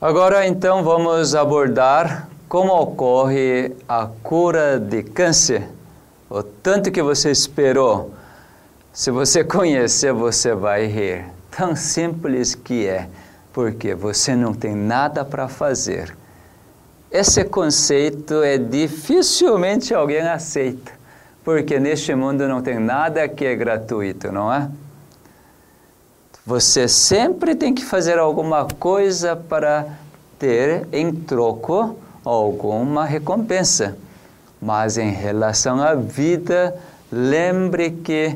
Agora então vamos abordar como ocorre a cura de câncer. O tanto que você esperou. Se você conhecer, você vai rir. Tão simples que é, porque você não tem nada para fazer. Esse conceito é dificilmente alguém aceita, porque neste mundo não tem nada que é gratuito, não é? Você sempre tem que fazer alguma coisa para ter em troco alguma recompensa. Mas em relação à vida, lembre que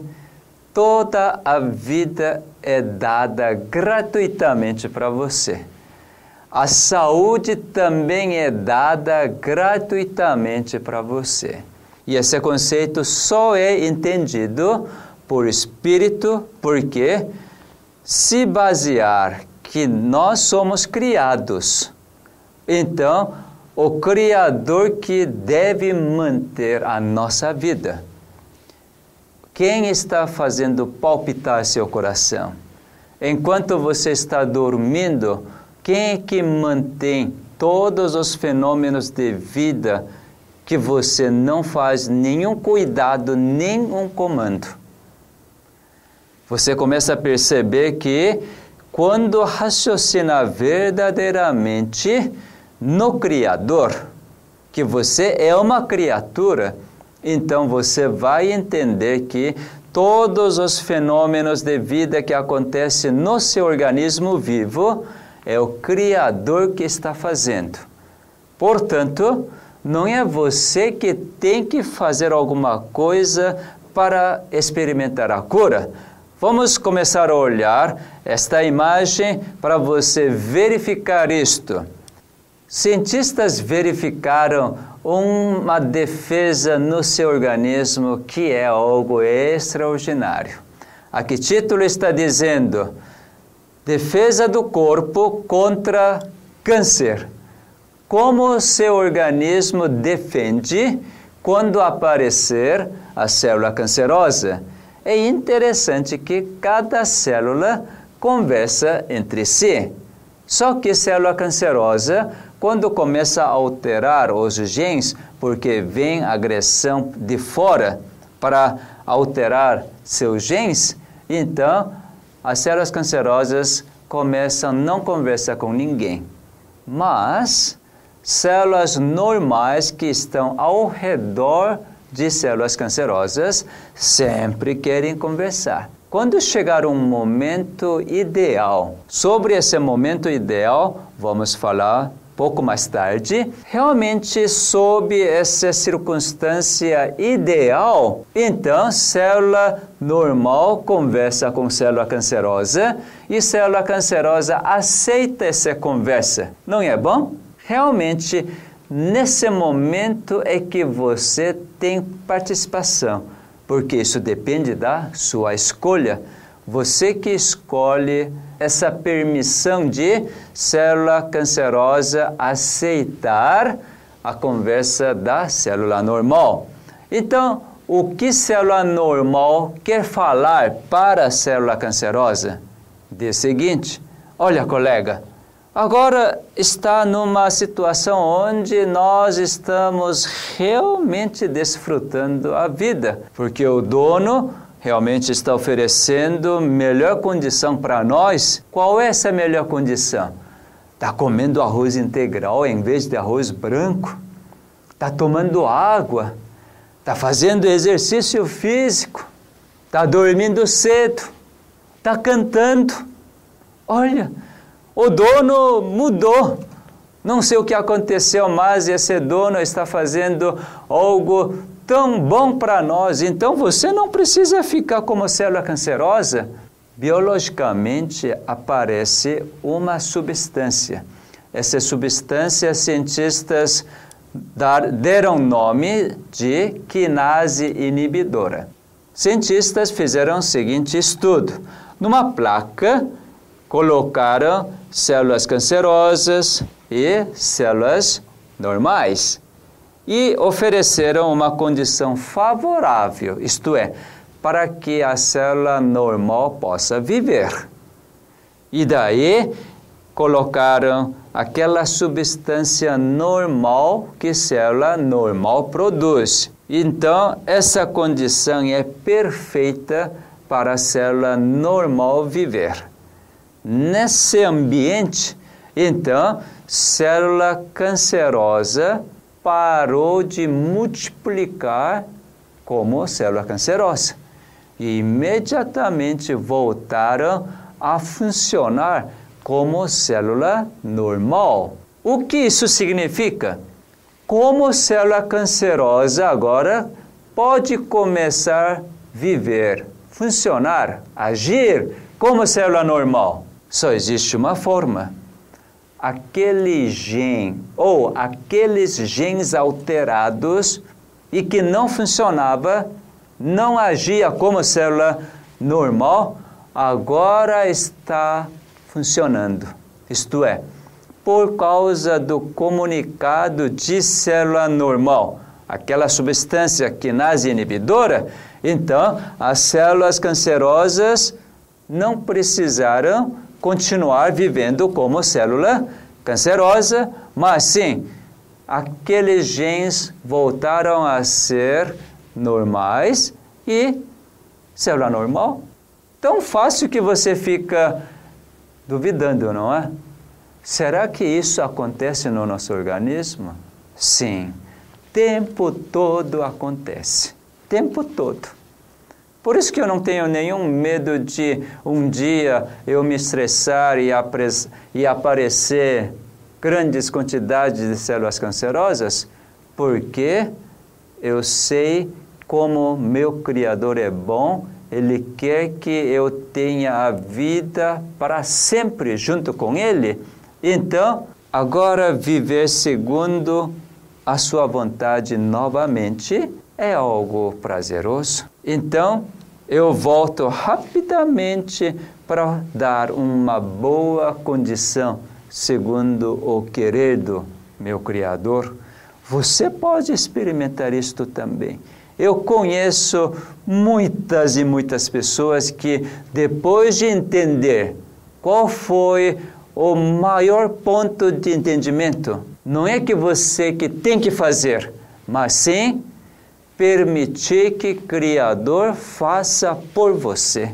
toda a vida é dada gratuitamente para você. A saúde também é dada gratuitamente para você. E esse conceito só é entendido por espírito porque se basear que nós somos criados, então o Criador que deve manter a nossa vida. Quem está fazendo palpitar seu coração? Enquanto você está dormindo, quem é que mantém todos os fenômenos de vida que você não faz nenhum cuidado, nenhum comando? Você começa a perceber que quando raciocina verdadeiramente no Criador, que você é uma criatura, então você vai entender que todos os fenômenos de vida que acontecem no seu organismo vivo é o Criador que está fazendo. Portanto, não é você que tem que fazer alguma coisa para experimentar a cura Vamos começar a olhar esta imagem para você verificar isto. Cientistas verificaram uma defesa no seu organismo que é algo extraordinário. Aqui título está dizendo: Defesa do corpo contra câncer. Como seu organismo defende quando aparecer a célula cancerosa? É interessante que cada célula conversa entre si. Só que célula cancerosa, quando começa a alterar os genes, porque vem agressão de fora para alterar seus genes, então as células cancerosas começam a não conversar com ninguém. Mas células normais que estão ao redor de células cancerosas sempre querem conversar. Quando chegar um momento ideal, sobre esse momento ideal, vamos falar pouco mais tarde, realmente sob essa circunstância ideal, então célula normal conversa com célula cancerosa e célula cancerosa aceita essa conversa. Não é bom? Realmente Nesse momento é que você tem participação, porque isso depende da sua escolha. Você que escolhe essa permissão de célula cancerosa aceitar a conversa da célula normal. Então, o que célula normal quer falar para a célula cancerosa? O seguinte: olha, colega, agora está numa situação onde nós estamos realmente desfrutando a vida, porque o dono realmente está oferecendo melhor condição para nós. Qual é essa melhor condição? Está comendo arroz integral em vez de arroz branco, está tomando água, está fazendo exercício físico, está dormindo cedo, está cantando. Olha, o dono mudou. Não sei o que aconteceu, mas esse dono está fazendo algo tão bom para nós. Então você não precisa ficar como célula cancerosa. Biologicamente aparece uma substância. Essa substância, cientistas dar, deram nome de quinase inibidora. Cientistas fizeram o seguinte estudo: numa placa colocaram células cancerosas e células normais e ofereceram uma condição favorável, isto é, para que a célula normal possa viver. E daí colocaram aquela substância normal que célula normal produz. Então, essa condição é perfeita para a célula normal viver. Nesse ambiente, então, célula cancerosa parou de multiplicar como célula cancerosa e imediatamente voltaram a funcionar como célula normal. O que isso significa? Como célula cancerosa agora pode começar a viver, funcionar, agir como célula normal? Só existe uma forma. Aquele gene ou aqueles genes alterados e que não funcionava, não agia como célula normal, agora está funcionando. Isto é, por causa do comunicado de célula normal, aquela substância quinase inibidora, então as células cancerosas não precisaram continuar vivendo como célula cancerosa, mas sim, aqueles genes voltaram a ser normais e célula normal. Tão fácil que você fica duvidando, não é? Será que isso acontece no nosso organismo? Sim, tempo todo acontece. Tempo todo. Por isso que eu não tenho nenhum medo de um dia eu me estressar e, e aparecer grandes quantidades de células cancerosas, porque eu sei como meu Criador é bom ele quer que eu tenha a vida para sempre junto com Ele. Então, agora viver segundo a sua vontade novamente é algo prazeroso. Então, eu volto rapidamente para dar uma boa condição segundo o querer do meu Criador. Você pode experimentar isto também. Eu conheço muitas e muitas pessoas que, depois de entender qual foi o maior ponto de entendimento, não é que você que tem que fazer, mas sim permitir que Criador faça por você.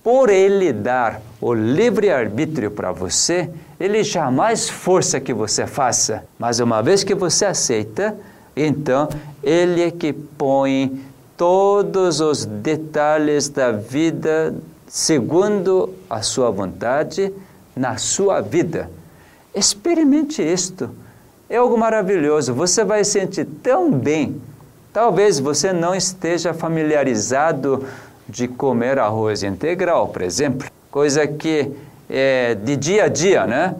Por Ele dar o livre-arbítrio para você, Ele jamais força que você faça. Mas uma vez que você aceita, então, Ele é que põe todos os detalhes da vida segundo a sua vontade na sua vida. Experimente isto. É algo maravilhoso. Você vai sentir tão bem. Talvez você não esteja familiarizado de comer arroz integral, por exemplo, coisa que é de dia a dia, né?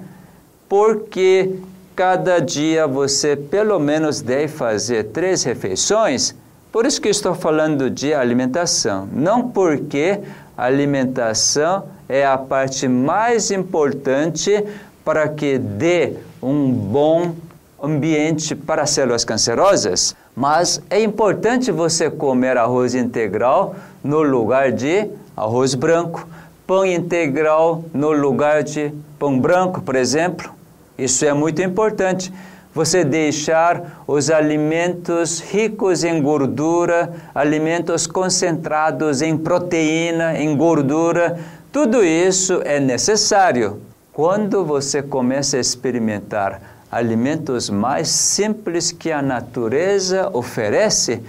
Porque cada dia você pelo menos deve fazer três refeições. Por isso que estou falando de alimentação. Não porque a alimentação é a parte mais importante para que dê um bom ambiente para células cancerosas, mas é importante você comer arroz integral no lugar de arroz branco, pão integral no lugar de pão branco, por exemplo. Isso é muito importante. Você deixar os alimentos ricos em gordura, alimentos concentrados em proteína, em gordura, tudo isso é necessário. Quando você começa a experimentar alimentos mais simples que a natureza oferece,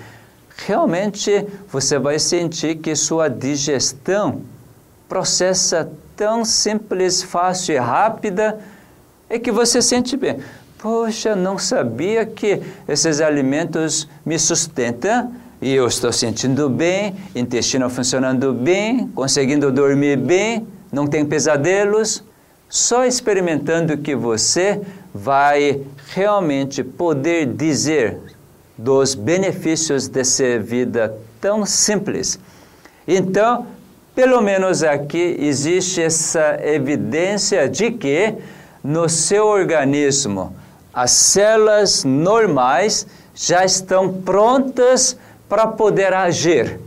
realmente você vai sentir que sua digestão processa tão simples, fácil e rápida é que você sente bem. Poxa, não sabia que esses alimentos me sustentam e eu estou sentindo bem, intestino funcionando bem, conseguindo dormir bem, não tem pesadelos. Só experimentando que você vai realmente poder dizer dos benefícios dessa vida tão simples. Então, pelo menos aqui existe essa evidência de que no seu organismo, as células normais já estão prontas para poder agir.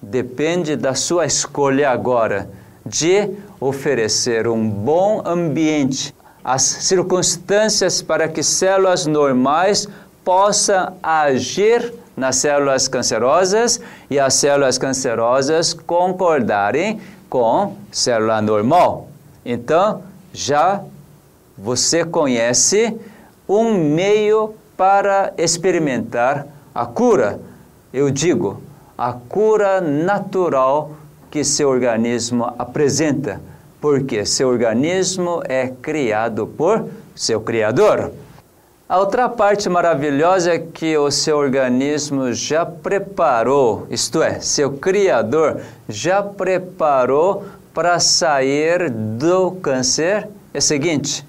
Depende da sua escolha agora de oferecer um bom ambiente as circunstâncias para que células normais possam agir nas células cancerosas e as células cancerosas concordarem com célula normal. Então, já você conhece um meio para experimentar a cura. Eu digo, a cura natural que seu organismo apresenta, porque seu organismo é criado por seu Criador. A outra parte maravilhosa é que o seu organismo já preparou, isto é, seu Criador já preparou para sair do câncer. É o seguinte: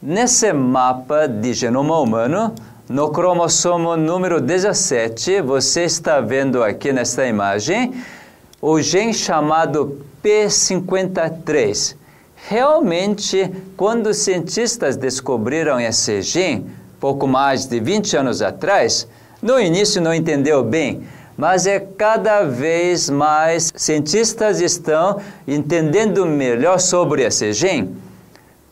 nesse mapa de genoma humano, no cromossomo número 17, você está vendo aqui nesta imagem o gene chamado P53. Realmente, quando os cientistas descobriram esse gene, pouco mais de 20 anos atrás, no início não entendeu bem, mas é cada vez mais cientistas estão entendendo melhor sobre esse gene.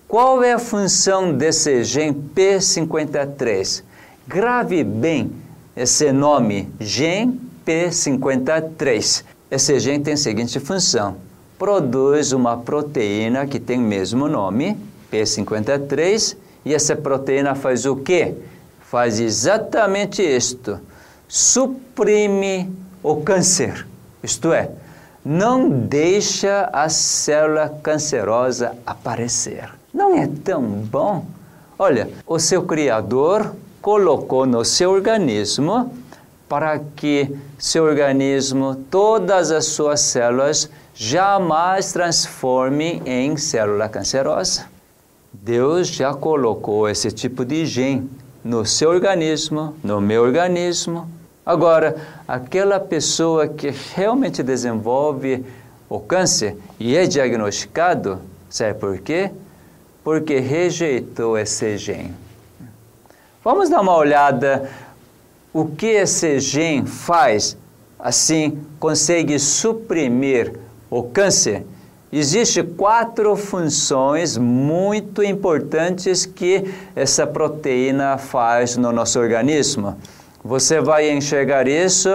Qual é a função desse gene P53? Grave bem esse nome, gene P53. Esse gene tem a seguinte função: produz uma proteína que tem o mesmo nome, P53, e essa proteína faz o quê? Faz exatamente isto: suprime o câncer. Isto é, não deixa a célula cancerosa aparecer. Não é tão bom? Olha, o seu Criador colocou no seu organismo para que seu organismo, todas as suas células, jamais transformem em célula cancerosa. Deus já colocou esse tipo de gene no seu organismo, no meu organismo. Agora, aquela pessoa que realmente desenvolve o câncer e é diagnosticado, sabe por quê? Porque rejeitou esse gene. Vamos dar uma olhada o que esse gene faz, assim consegue suprimir o câncer. Existem quatro funções muito importantes que essa proteína faz no nosso organismo. Você vai enxergar isso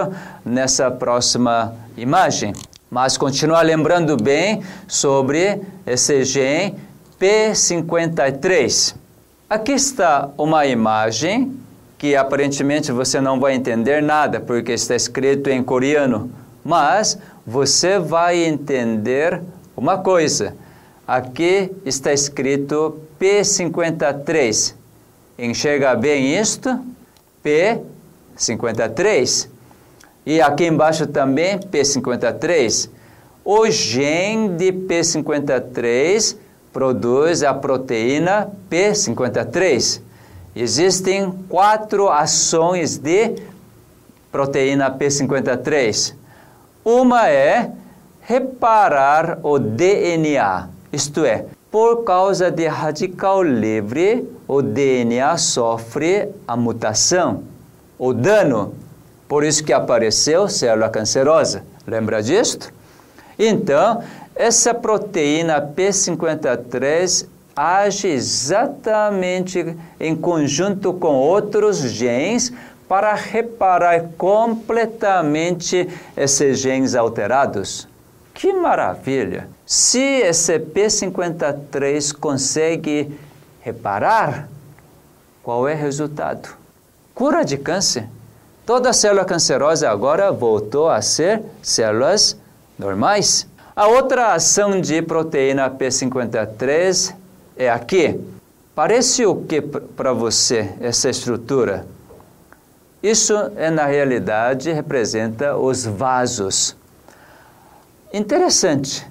nessa próxima imagem. Mas continua lembrando bem sobre esse gene P53. Aqui está uma imagem que aparentemente você não vai entender nada porque está escrito em coreano, mas você vai entender uma coisa. Aqui está escrito P53. Enxerga bem isto? P53. E aqui embaixo também P53. O gene de P53 produz a proteína P53. Existem quatro ações de proteína P53. Uma é reparar o DNA, isto é, por causa de radical livre, o DNA sofre a mutação, o dano. Por isso que apareceu célula cancerosa. Lembra disto? Então, essa proteína P53 age exatamente em conjunto com outros genes para reparar completamente esses genes alterados. Que maravilha! Se esse P53 consegue reparar, qual é o resultado? Cura de câncer. Toda célula cancerosa agora voltou a ser células normais. A outra ação de proteína P53 é aqui. Parece o que para você essa estrutura? Isso é na realidade representa os vasos. Interessante.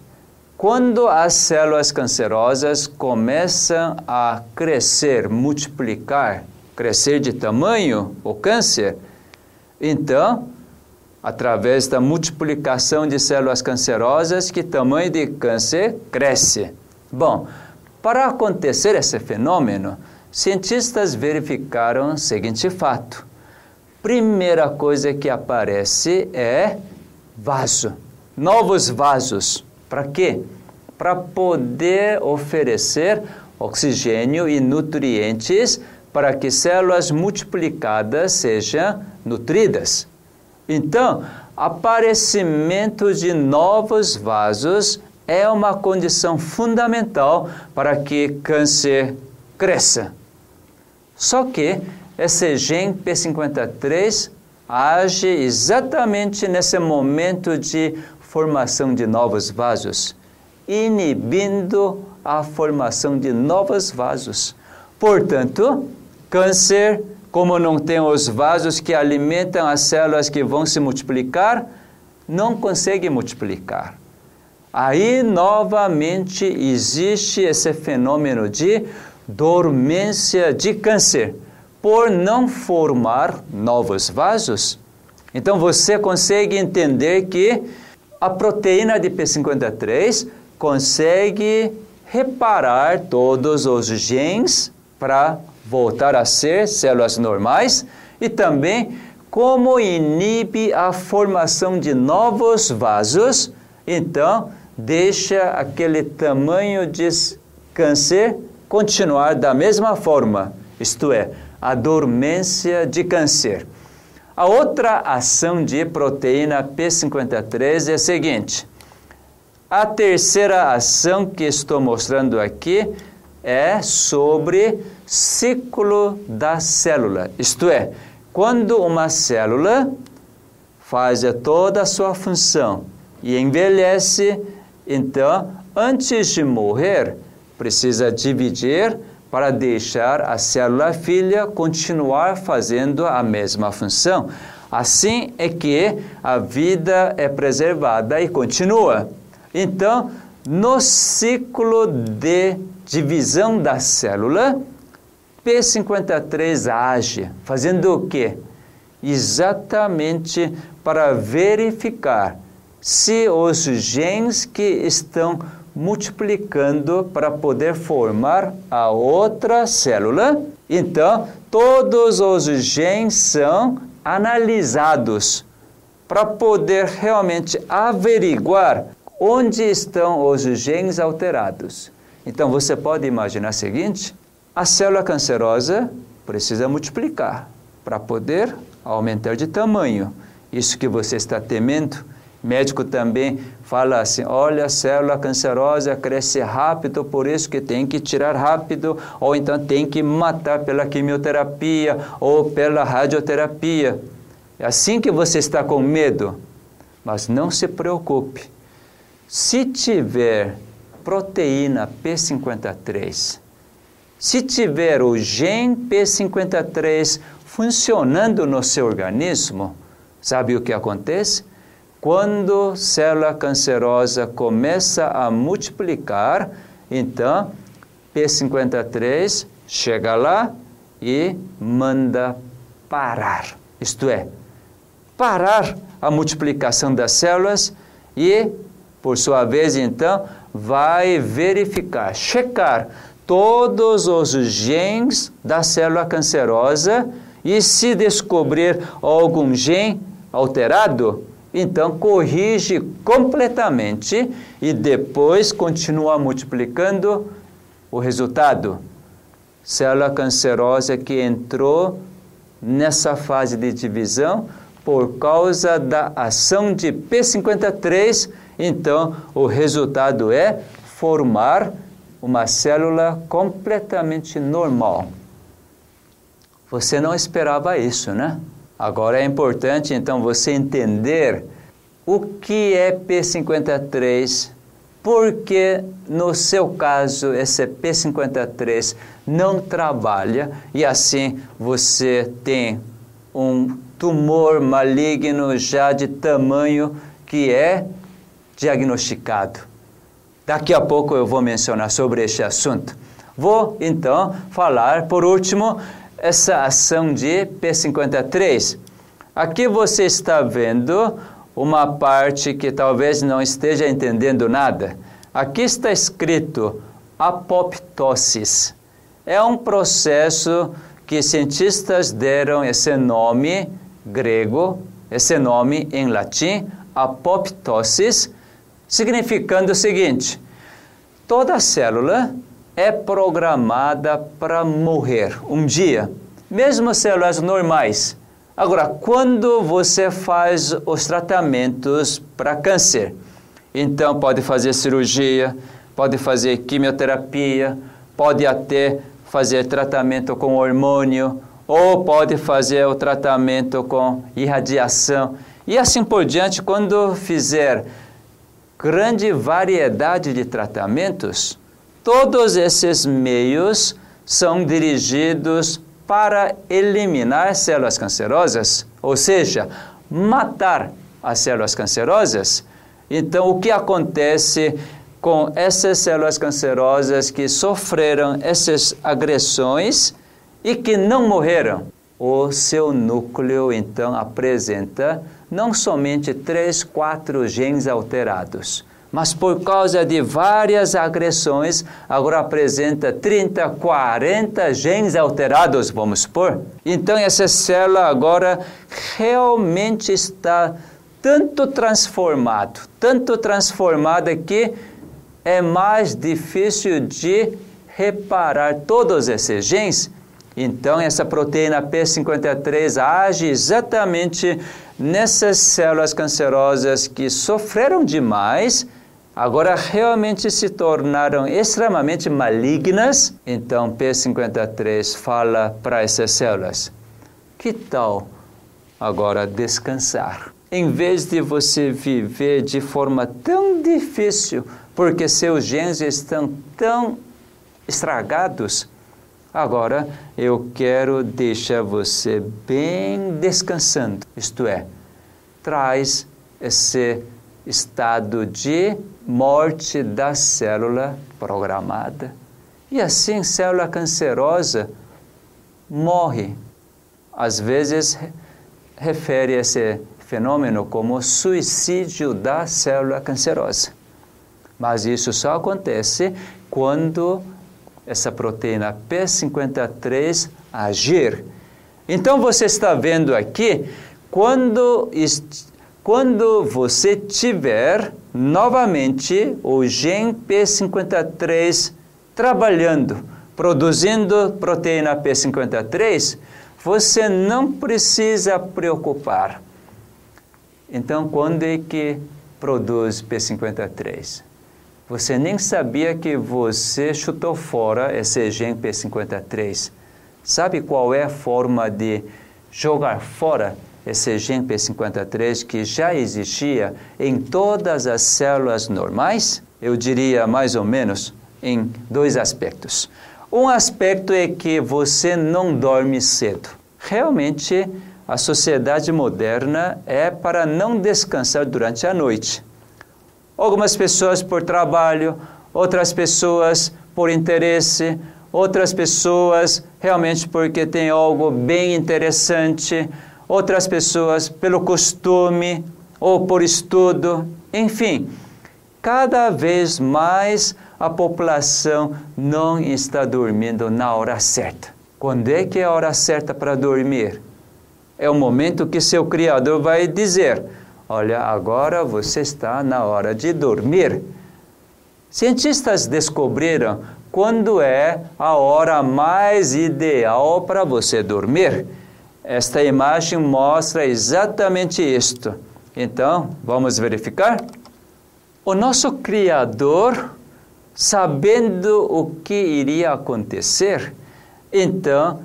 Quando as células cancerosas começam a crescer, multiplicar, crescer de tamanho, o câncer, então, através da multiplicação de células cancerosas, que tamanho de câncer cresce. Bom, para acontecer esse fenômeno, cientistas verificaram o seguinte fato. Primeira coisa que aparece é vaso, novos vasos. Para quê? Para poder oferecer oxigênio e nutrientes para que células multiplicadas sejam nutridas. Então, aparecimento de novos vasos é uma condição fundamental para que câncer cresça. Só que esse gene P53 age exatamente nesse momento de formação de novos vasos, inibindo a formação de novos vasos. Portanto, câncer, como não tem os vasos que alimentam as células que vão se multiplicar, não consegue multiplicar. Aí novamente existe esse fenômeno de dormência de câncer por não formar novos vasos. Então você consegue entender que a proteína de P53 consegue reparar todos os genes para voltar a ser células normais e também como inibe a formação de novos vasos, então deixa aquele tamanho de câncer continuar da mesma forma, isto é, a dormência de câncer. A outra ação de proteína P53 é a seguinte. A terceira ação que estou mostrando aqui é sobre ciclo da célula. Isto é, quando uma célula faz toda a sua função e envelhece, então, antes de morrer, precisa dividir para deixar a célula filha continuar fazendo a mesma função. Assim é que a vida é preservada e continua. Então, no ciclo de divisão da célula, P53 age, fazendo o quê? Exatamente para verificar se os genes que estão multiplicando para poder formar a outra célula. Então, todos os genes são analisados para poder realmente averiguar onde estão os genes alterados. Então, você pode imaginar o seguinte: a célula cancerosa precisa multiplicar para poder aumentar de tamanho. Isso que você está temendo Médico também fala assim: olha, a célula cancerosa cresce rápido, por isso que tem que tirar rápido, ou então tem que matar pela quimioterapia ou pela radioterapia. É assim que você está com medo. Mas não se preocupe. Se tiver proteína P53, se tiver o gene P53 funcionando no seu organismo, sabe o que acontece? Quando célula cancerosa começa a multiplicar, então P53 chega lá e manda parar. Isto é, parar a multiplicação das células e, por sua vez, então, vai verificar, checar todos os genes da célula cancerosa e se descobrir algum gene alterado, então corrige completamente e depois continua multiplicando o resultado. Célula cancerosa que entrou nessa fase de divisão por causa da ação de P53, então o resultado é formar uma célula completamente normal. Você não esperava isso, né? Agora é importante então você entender o que é P53, porque no seu caso esse P53 não trabalha e assim você tem um tumor maligno já de tamanho que é diagnosticado. Daqui a pouco eu vou mencionar sobre este assunto. Vou então falar por último essa ação de P53. Aqui você está vendo uma parte que talvez não esteja entendendo nada. Aqui está escrito apoptosis. É um processo que cientistas deram esse nome grego, esse nome em latim, apoptosis, significando o seguinte: toda célula é programada para morrer um dia, mesmo células normais. Agora, quando você faz os tratamentos para câncer, então pode fazer cirurgia, pode fazer quimioterapia, pode até fazer tratamento com hormônio, ou pode fazer o tratamento com irradiação. E assim por diante, quando fizer grande variedade de tratamentos, todos esses meios são dirigidos para eliminar células cancerosas, ou seja, matar as células cancerosas. Então, o que acontece com essas células cancerosas que sofreram essas agressões e que não morreram? O seu núcleo, então, apresenta não somente três, quatro genes alterados, mas por causa de várias agressões, agora apresenta 30, 40 genes alterados, vamos supor. Então essa célula agora realmente está tanto transformado, tanto transformada que é mais difícil de reparar todos esses genes. Então essa proteína P53 age exatamente nessas células cancerosas que sofreram demais, agora realmente se tornaram extremamente malignas, então P53 fala para essas células: que tal agora descansar? Em vez de você viver de forma tão difícil, porque seus genes estão tão estragados, Agora eu quero deixar você bem descansando, isto é, traz esse estado de morte da célula programada. E assim, célula cancerosa morre. Às vezes, refere esse fenômeno como suicídio da célula cancerosa. Mas isso só acontece quando essa proteína P53 agir. Então você está vendo aqui, quando, quando você tiver novamente o gene P53 trabalhando, produzindo proteína P53, você não precisa preocupar. Então, quando é que produz P53? Você nem sabia que você chutou fora esse gene P53. Sabe qual é a forma de jogar fora esse gene P53 que já existia em todas as células normais? Eu diria mais ou menos em dois aspectos. Um aspecto é que você não dorme cedo. Realmente, a sociedade moderna é para não descansar durante a noite. Algumas pessoas por trabalho, outras pessoas por interesse, outras pessoas realmente porque tem algo bem interessante, outras pessoas pelo costume ou por estudo, enfim. Cada vez mais a população não está dormindo na hora certa. Quando é que é a hora certa para dormir? É o momento que seu Criador vai dizer: Olha, agora você está na hora de dormir. Cientistas descobriram quando é a hora mais ideal para você dormir. Esta imagem mostra exatamente isto. Então, vamos verificar? O nosso Criador, sabendo o que iria acontecer, então,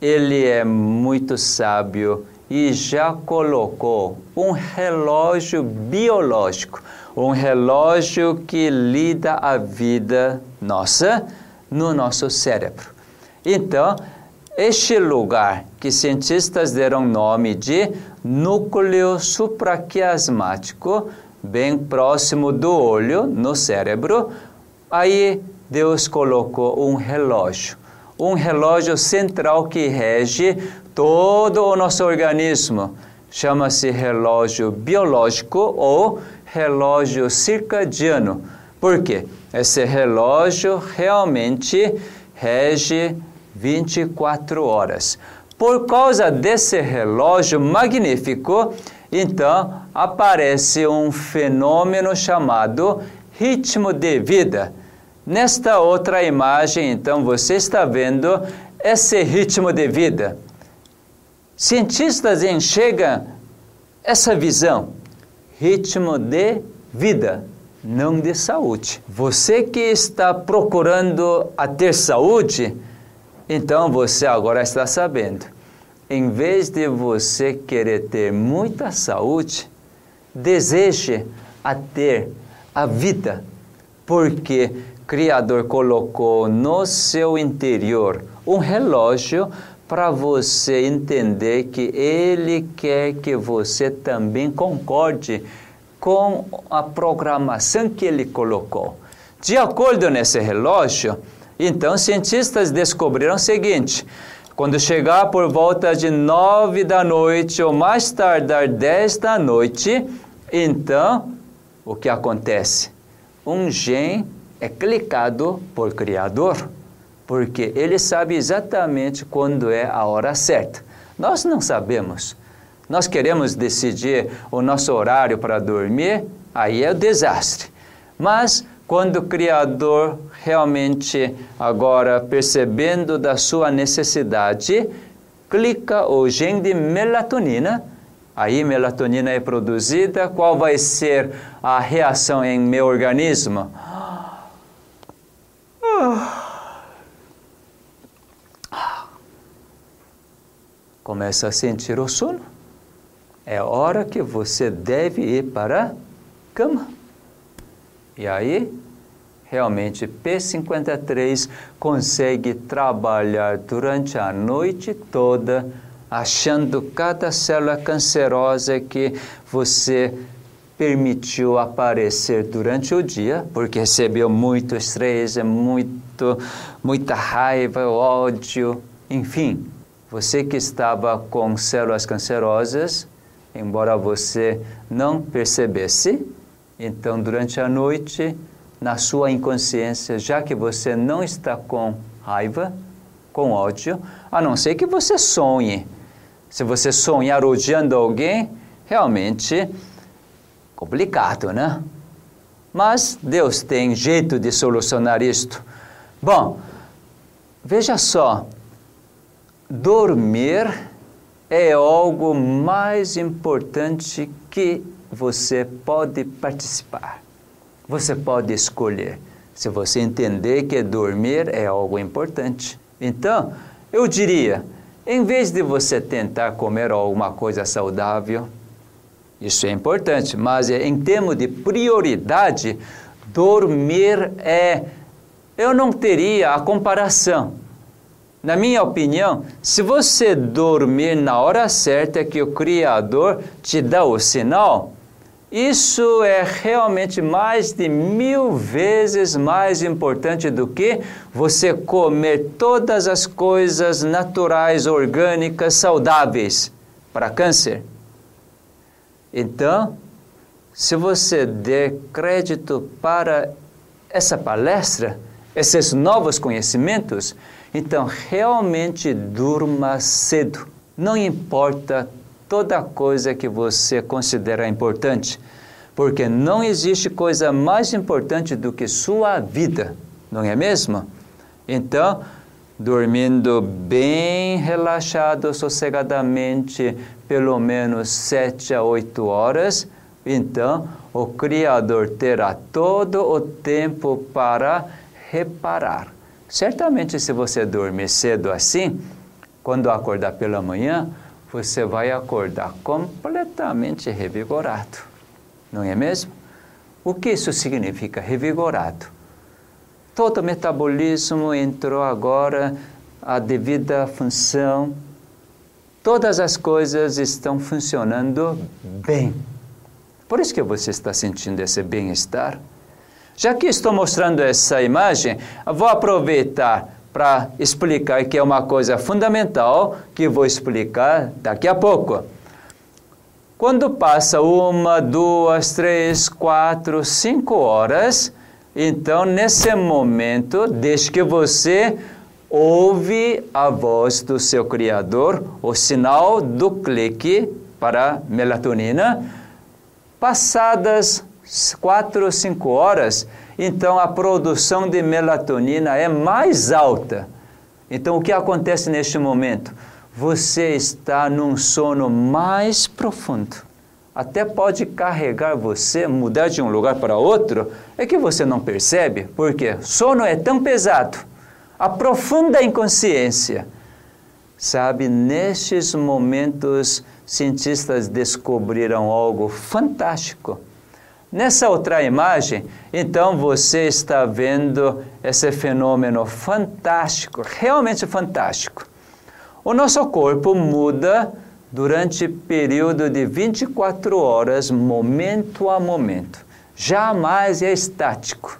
ele é muito sábio e já colocou um relógio biológico, um relógio que lida a vida nossa no nosso cérebro. Então, este lugar que cientistas deram nome de núcleo supraquiasmático, bem próximo do olho, no cérebro, aí Deus colocou um relógio, um relógio central que rege todo o nosso organismo. Chama-se relógio biológico ou relógio circadiano. Por quê? Esse relógio realmente rege 24 horas. Por causa desse relógio magnífico, então aparece um fenômeno chamado ritmo de vida. Nesta outra imagem, então, você está vendo esse ritmo de vida. Cientistas enxergam essa visão, ritmo de vida, não de saúde. Você que está procurando a ter saúde, então você agora está sabendo. Em vez de você querer ter muita saúde, deseje a ter a vida, porque Criador colocou no seu interior um relógio para você entender que Ele quer que você também concorde com a programação que Ele colocou. De acordo nesse relógio, então cientistas descobriram o seguinte: quando chegar por volta de nove da noite ou mais tardar dez da noite, então o que acontece? Um gene é clicado por Criador porque ele sabe exatamente quando é a hora certa. Nós não sabemos. Nós queremos decidir o nosso horário para dormir, aí é o desastre. Mas quando o Criador realmente, agora percebendo da sua necessidade, clica o gene de melatonina, aí melatonina é produzida, qual vai ser a reação em meu organismo? Começa a sentir o sono. É hora que você deve ir para a cama. E aí, realmente, P53 consegue trabalhar durante a noite toda, achando cada célula cancerosa que você permitiu aparecer durante o dia, porque recebeu muito estresse, muito, muita raiva, ódio, enfim. Você que estava com células cancerosas, embora você não percebesse, então durante a noite, na sua inconsciência, já que você não está com raiva, com ódio, a não ser que você sonhe. Se você sonhar odiando alguém, realmente complicado, né? Mas Deus tem jeito de solucionar isto. Bom, veja só, dormir é algo mais importante que você pode participar. Você pode escolher. Se você entender que dormir é algo importante. Então, eu diria, em vez de você tentar comer alguma coisa saudável, isso é importante, mas em termos de prioridade, dormir é. Eu não teria a comparação na minha opinião, se você dormir na hora certa que o Criador te dá o sinal, isso é realmente mais de mil vezes mais importante do que você comer todas as coisas naturais, orgânicas, saudáveis para câncer. Então, se você der crédito para essa palestra, esses novos conhecimentos, então, realmente durma cedo. Não importa toda coisa que você considera importante, porque não existe coisa mais importante do que sua vida, não é mesmo? Então, dormindo bem relaxado, sossegadamente, pelo menos sete a oito horas, então o Criador terá todo o tempo para reparar Certamente, se você dormir cedo assim, quando acordar pela manhã, você vai acordar completamente revigorado. Não é mesmo? O que isso significa revigorado? Todo o metabolismo entrou agora a devida função. Todas as coisas estão funcionando bem. Por isso que você está sentindo esse bem-estar. Já que estou mostrando essa imagem, vou aproveitar para explicar que é uma coisa fundamental que vou explicar daqui a pouco. Quando passa uma, duas, três, quatro, cinco horas, então nesse momento, desde que você ouve a voz do seu Criador, o sinal do clique para melatonina, passadas quatro ou cinco horas, então a produção de melatonina é mais alta. Então o que acontece neste momento? Você está num sono mais profundo. Até pode carregar você, mudar de um lugar para outro, é que você não percebe, porque sono é tão pesado, a profunda inconsciência. Sabe, nestes momentos, cientistas descobriram algo fantástico. Nessa outra imagem, então você está vendo esse fenômeno fantástico, realmente fantástico. O nosso corpo muda durante período de 24 horas, momento a momento. Jamais é estático.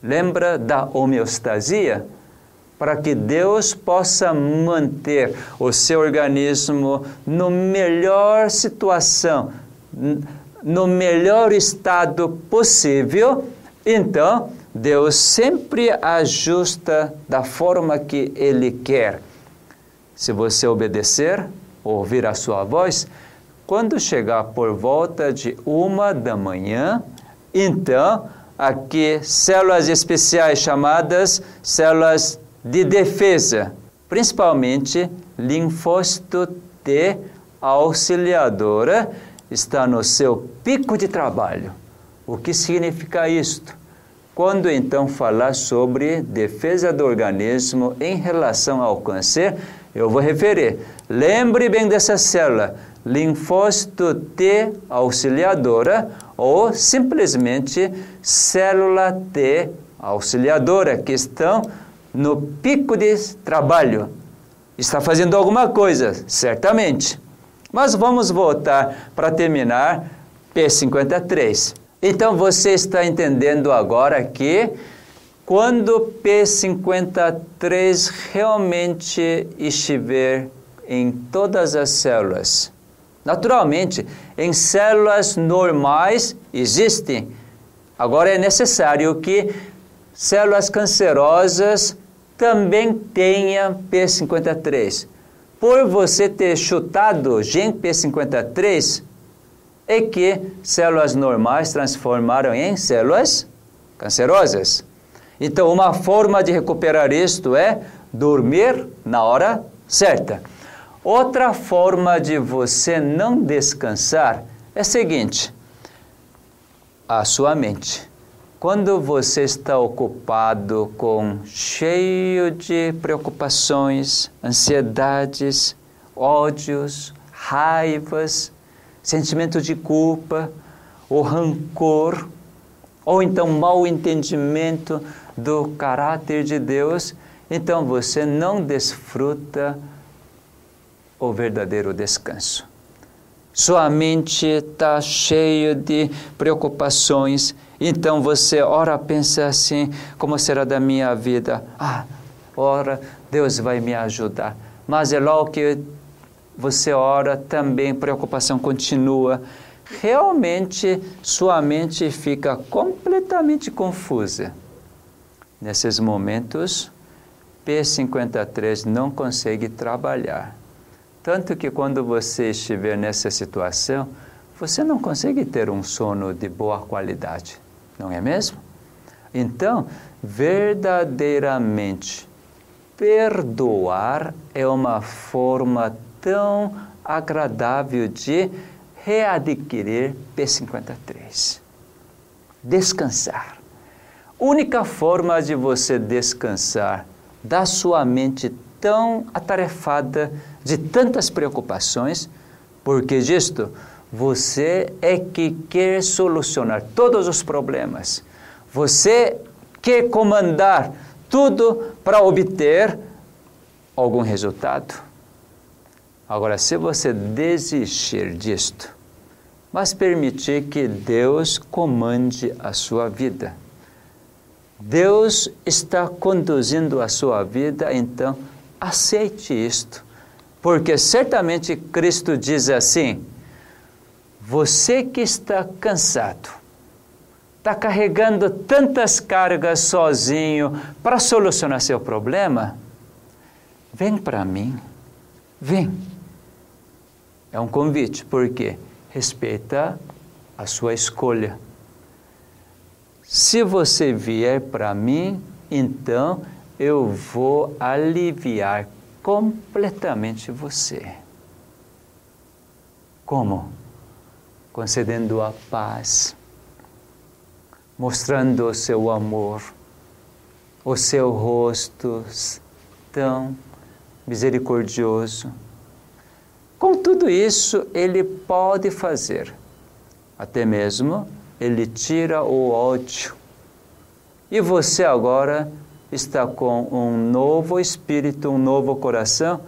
Lembra da homeostasia? Para que Deus possa manter o seu organismo no melhor situação, no melhor estado possível, então Deus sempre ajusta da forma que Ele quer. Se você obedecer, ouvir a sua voz, quando chegar por volta de uma da manhã, então aqui células especiais chamadas células de defesa, principalmente linfócito T auxiliadora, está no seu pico de trabalho. O que significa isto? Quando então falar sobre defesa do organismo em relação ao câncer, eu vou referir. Lembre bem dessa célula, linfócito T auxiliadora ou simplesmente célula T auxiliadora, que estão no pico de trabalho. Está fazendo alguma coisa, certamente. Mas vamos voltar para terminar P53. Então você está entendendo agora que quando P53 realmente estiver em todas as células, naturalmente, em células normais existem. Agora é necessário que células cancerosas também tenham P53. Por você ter chutado gen P53, é que células normais transformaram em células cancerosas. Então, uma forma de recuperar isto é dormir na hora certa. Outra forma de você não descansar é a seguinte: a sua mente. Quando você está ocupado com cheio de preocupações, ansiedades, ódios, raivas, sentimento de culpa, o rancor, ou então mau entendimento do caráter de Deus, então você não desfruta o verdadeiro descanso. Sua mente está cheia de preocupações, então você ora pensa assim: como será da minha vida? Ah, ora, Deus vai me ajudar. Mas é logo que você ora, também preocupação continua. Realmente sua mente fica completamente confusa. Nesses momentos, P53 não consegue trabalhar. Tanto que quando você estiver nessa situação, você não consegue ter um sono de boa qualidade, não é mesmo? Então, verdadeiramente, perdoar é uma forma tão agradável de readquirir P53. Descansar. Única forma de você descansar da sua mente tão atarefada de tantas preocupações, porque disto você é que quer solucionar todos os problemas. Você quer comandar tudo para obter algum resultado. Agora, se você desistir disto, mas permitir que Deus comande a sua vida, Deus está conduzindo a sua vida, então aceite isto. Porque certamente Cristo diz assim: você que está cansado, está carregando tantas cargas sozinho para solucionar seu problema, vem para mim, vem. É um convite, porque respeita a sua escolha Se você vier para mim, então eu vou aliviar completamente você. Como? Concedendo a paz, mostrando o seu amor, o seu rosto tão misericordioso. Com tudo isso, ele pode fazer. Até mesmo ele tira o ódio. E você agora está com um novo espírito, um novo coração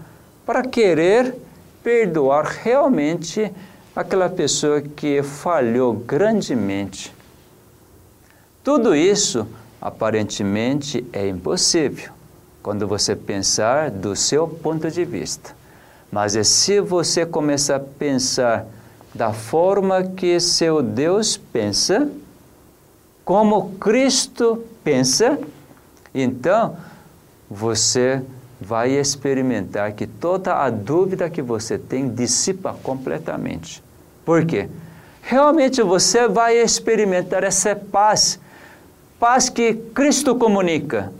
para querer perdoar realmente aquela pessoa que falhou grandemente. Tudo isso aparentemente é impossível quando você pensar do seu ponto de vista. Mas é se você começar a pensar da forma que seu Deus pensa, como Cristo pensa, então você vai experimentar que toda a dúvida que você tem dissipa completamente. Por quê? Realmente você vai experimentar essa paz, paz que Cristo comunica.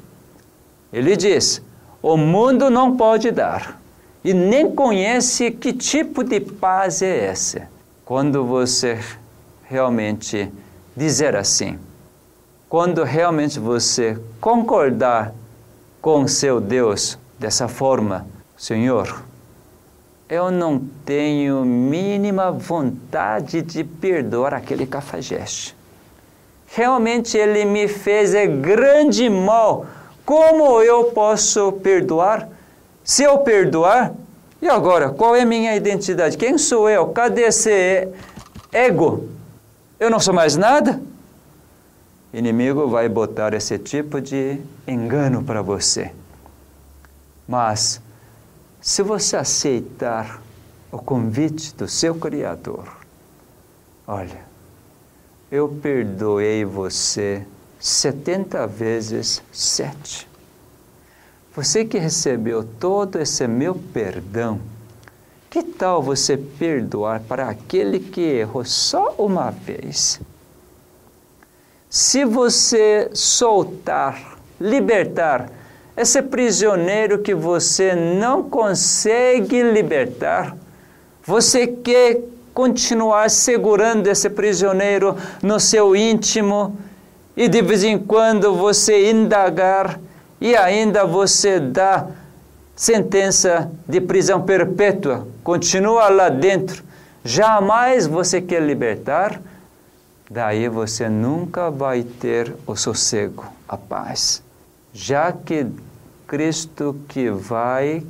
Ele diz: o mundo não pode dar e nem conhece que tipo de paz é essa. Quando você realmente dizer assim, quando realmente você concordar com seu Deus dessa forma, Senhor, eu não tenho mínima vontade de perdoar aquele cafajeste. Realmente ele me fez grande mal. Como eu posso perdoar? Se eu perdoar, e agora, qual é a minha identidade? Quem sou eu? Cadê esse ego? Eu não sou mais nada? O inimigo vai botar esse tipo de engano para você. Mas, se você aceitar o convite do seu Criador, olha, eu perdoei você 70 vezes sete. Você que recebeu todo esse meu perdão, que tal você perdoar para aquele que errou só uma vez? Se você soltar, libertar esse prisioneiro que você não consegue libertar, você quer continuar segurando esse prisioneiro no seu íntimo e de vez em quando você indagar e ainda você dá sentença de prisão perpétua, continua lá dentro, jamais você quer libertar, daí você nunca vai ter o sossego, a paz. Já que Cristo que vai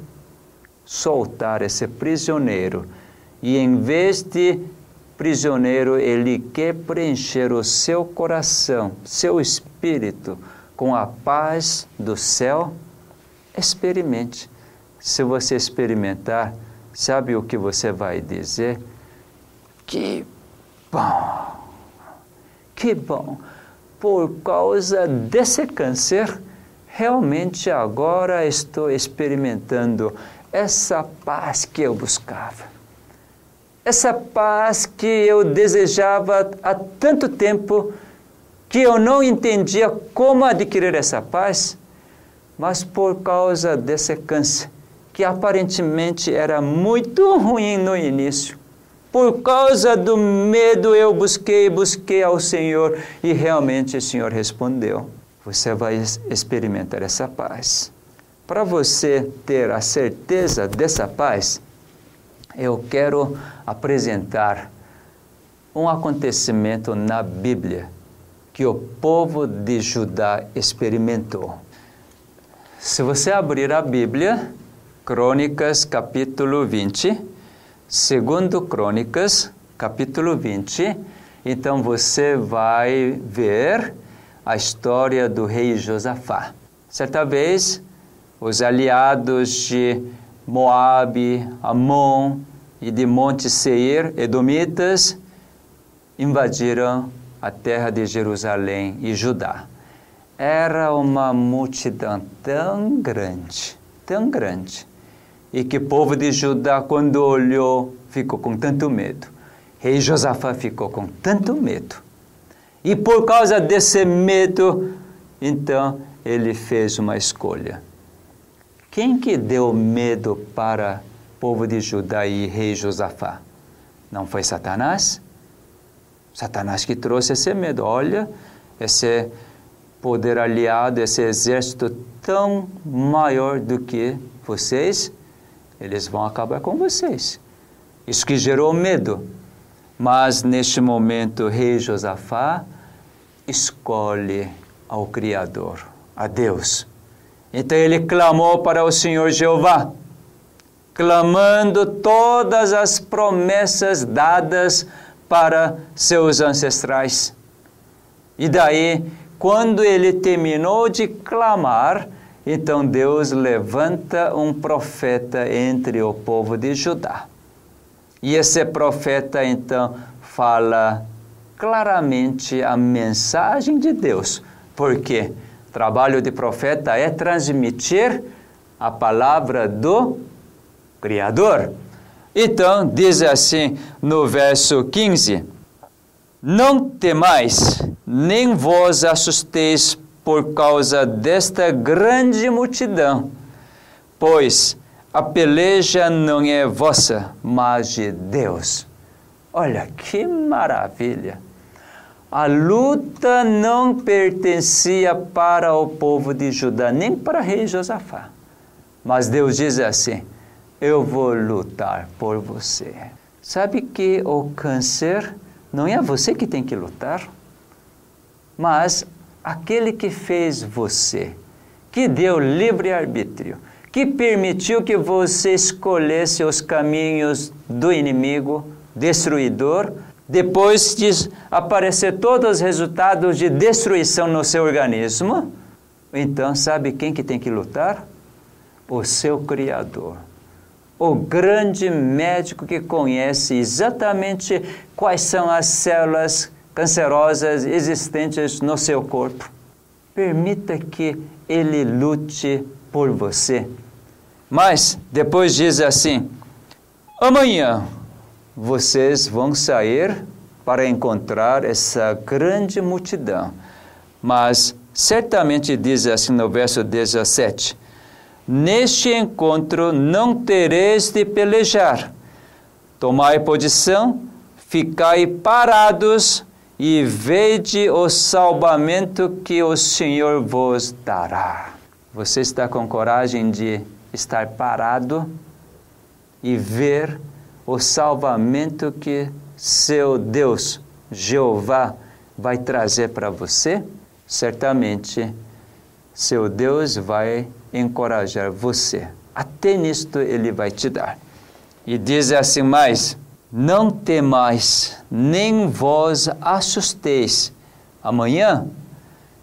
soltar esse prisioneiro, e em vez de prisioneiro, ele quer preencher o seu coração, seu espírito, com a paz do céu, experimente. Se você experimentar, sabe o que você vai dizer? Que bom! Que bom! Por causa desse câncer, realmente agora estou experimentando essa paz que eu buscava. Essa paz que eu desejava há tanto tempo que eu não entendia como adquirir essa paz, mas por causa desse câncer, que aparentemente era muito ruim no início. Por causa do medo eu busquei, busquei ao Senhor e realmente o Senhor respondeu. Você vai experimentar essa paz. Para você ter a certeza dessa paz, eu quero apresentar um acontecimento na Bíblia que o povo de Judá experimentou. Se você abrir a Bíblia, Crônicas capítulo 20, segundo Crônicas capítulo 20, então você vai ver a história do rei Josafá. Certa vez, os aliados de Moabe, Amon e de Monte Seir, edomitas, invadiram a terra de Jerusalém e Judá. Era uma multidão tão grande, tão grande, e que o povo de Judá, quando olhou, ficou com tanto medo. Rei Josafá ficou com tanto medo. E por causa desse medo, então ele fez uma escolha. Quem que deu medo para o povo de Judá e rei Josafá? Não foi Satanás? Satanás que trouxe esse medo. Olha, esse poder aliado, esse exército tão maior do que vocês, eles vão acabar com vocês. Isso que gerou medo. Mas neste momento, rei Josafá escolhe ao Criador, a Deus. Então ele clamou para o Senhor Jeová, clamando todas as promessas dadas para seus ancestrais. E daí, quando ele terminou de clamar, então Deus levanta um profeta entre o povo de Judá. E esse profeta então fala claramente a mensagem de Deus, porque o trabalho de profeta é transmitir a palavra do Criador. Então, diz assim no verso 15: Não temais, nem vos assusteis por causa desta grande multidão, pois a peleja não é vossa, mas de Deus. Olha que maravilha! A luta não pertencia para o povo de Judá, nem para rei Josafá. Mas Deus diz assim: Eu vou lutar por você. Sabe que o câncer não é você que tem que lutar, mas aquele que fez você, que deu livre-arbítrio, que permitiu que você escolhesse os caminhos do inimigo destruidor, depois de aparecer todos os resultados de destruição no seu organismo, então sabe quem que tem que lutar? O seu Criador. O grande médico que conhece exatamente quais são as células cancerosas existentes no seu corpo. Permita que ele lute por você. Mas depois diz assim: amanhã vocês vão sair para encontrar essa grande multidão. Mas certamente diz assim no verso 17: Neste encontro não tereis de pelejar. Tomai posição, ficai parados e vede o salvamento que o Senhor vos dará. Você está com coragem de estar parado e ver o salvamento que seu Deus, Jeová, vai trazer para você, certamente seu Deus vai encorajar você. Até nisto ele vai te dar. E diz assim mais: Não temais, nem vós assusteis. Amanhã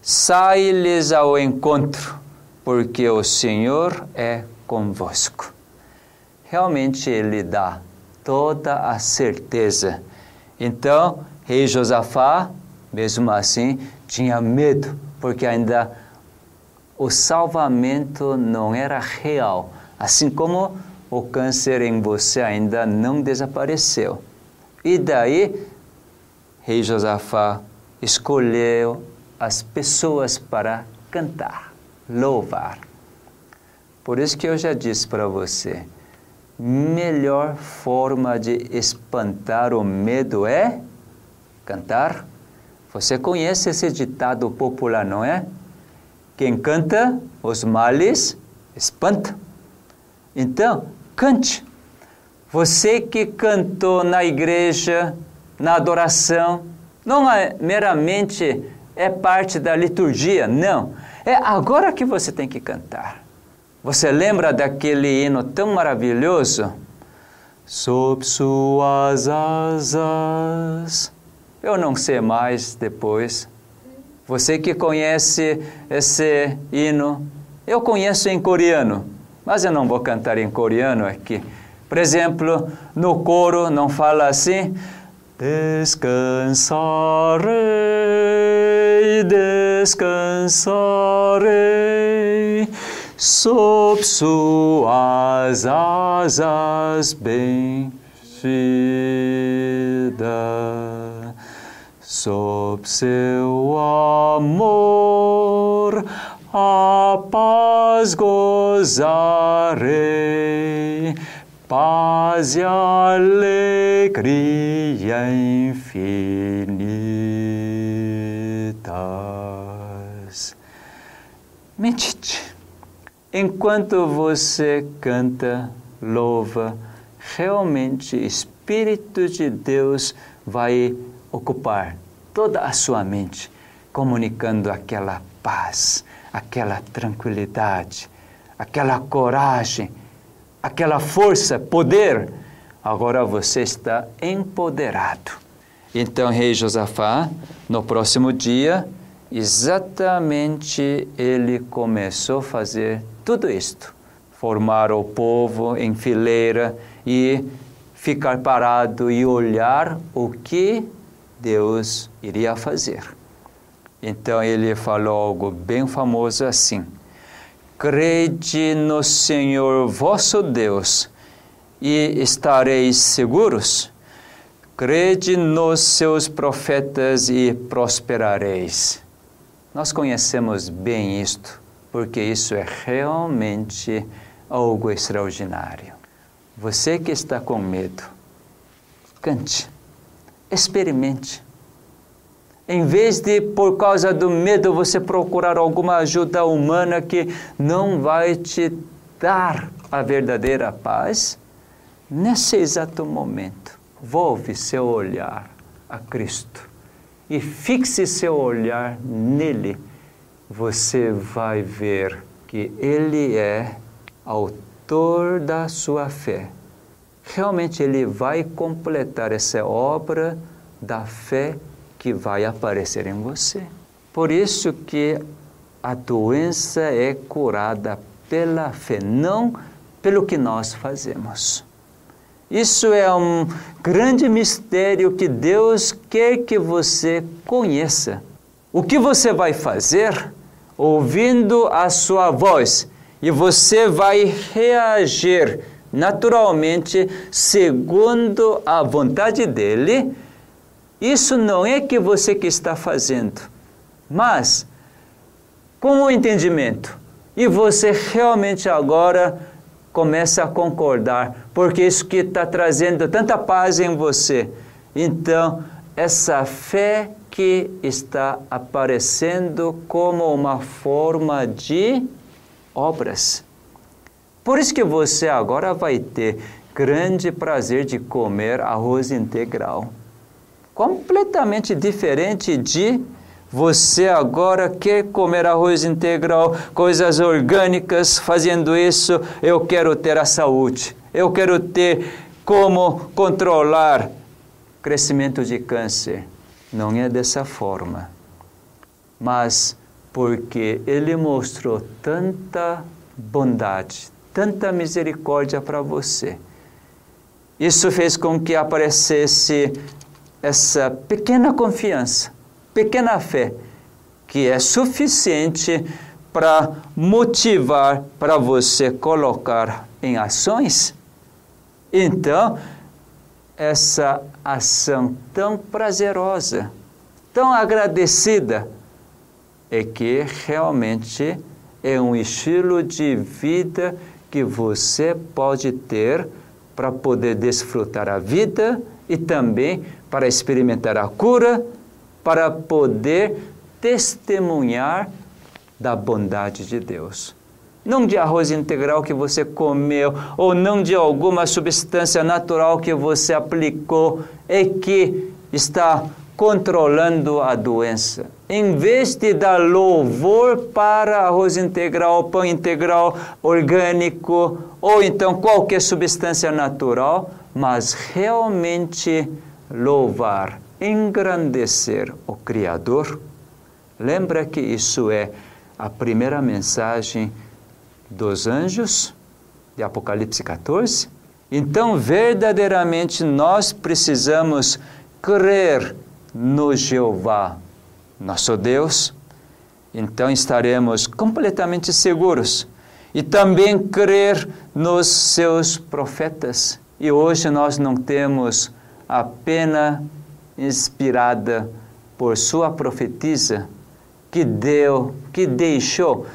sai-lhes ao encontro, porque o Senhor é convosco. Realmente ele dá toda a certeza. Então, rei Josafá, mesmo assim, tinha medo, porque ainda o salvamento não era real, assim como o câncer em você ainda não desapareceu. E daí, rei Josafá escolheu as pessoas para cantar, louvar. Por isso que eu já disse para você, melhor forma de espantar o medo é cantar. Você conhece esse ditado popular, não é? Quem canta, os males espanta. Então, cante. Você que cantou na igreja, na adoração, não é meramente é parte da liturgia, não. É agora que você tem que cantar. Você lembra daquele hino tão maravilhoso? Sob suas asas. Eu não sei mais depois. Você que conhece esse hino, eu conheço em coreano, mas eu não vou cantar em coreano aqui. Por exemplo, no coro não fala assim: Descansarei, descansarei sob suas asas bem sob seu amor a paz gozarei, paz e alegria infinitas. Medite. Enquanto você canta, louva, realmente o Espírito de Deus vai ocupar toda a sua mente, comunicando aquela paz, aquela tranquilidade, aquela coragem, aquela força, poder. Agora você está empoderado. Então, rei Josafá, no próximo dia, exatamente ele começou a fazer tudo isto: formar o povo em fileira e ficar parado e olhar o que Deus iria fazer. Então ele falou algo bem famoso assim: Crede no Senhor vosso Deus e estareis seguros. Crede nos seus profetas e prosperareis. Nós conhecemos bem isto, porque isso é realmente algo extraordinário. Você que está com medo, cante, experimente. Em vez de, por causa do medo, você procurar alguma ajuda humana que não vai te dar a verdadeira paz, nesse exato momento, volve seu olhar a Cristo e fixe seu olhar nele. Você vai ver que Ele é autor da sua fé. Realmente Ele vai completar essa obra da fé que vai aparecer em você. Por isso que a doença é curada pela fé, não pelo que nós fazemos. Isso é um grande mistério que Deus quer que você conheça. O que você vai fazer ouvindo a sua voz e você vai reagir naturalmente segundo a vontade dele isso não é que você que está fazendo, mas com o entendimento. E você realmente agora começa a concordar, porque isso que está trazendo tanta paz em você. Então, essa fé que está aparecendo como uma forma de obras. Por isso que você agora vai ter grande prazer de comer arroz integral completamente diferente de você agora quer comer arroz integral, coisas orgânicas, fazendo isso, eu quero ter a saúde. Eu quero ter como controlar crescimento de câncer. Não é dessa forma. Mas porque ele mostrou tanta bondade, tanta misericórdia para você. Isso fez com que aparecesse essa pequena confiança, pequena fé, que é suficiente para motivar para você colocar em ações, então essa ação tão prazerosa, tão agradecida, é que realmente é um estilo de vida que você pode ter para poder desfrutar a vida e também para experimentar a cura, para poder testemunhar da bondade de Deus. Não de arroz integral que você comeu, ou não de alguma substância natural que você aplicou e que está controlando a doença. Em vez de dar louvor para arroz integral, pão integral, orgânico, ou então qualquer substância natural, mas realmente louvar, engrandecer o Criador, lembra que isso é a primeira mensagem dos anjos de Apocalipse 14? Então, verdadeiramente, nós precisamos crer no Jeová, nosso Deus, então estaremos completamente seguros. E também crer nos seus profetas. E hoje nós não temos a pena inspirada por sua profetisa, que deu, que deixou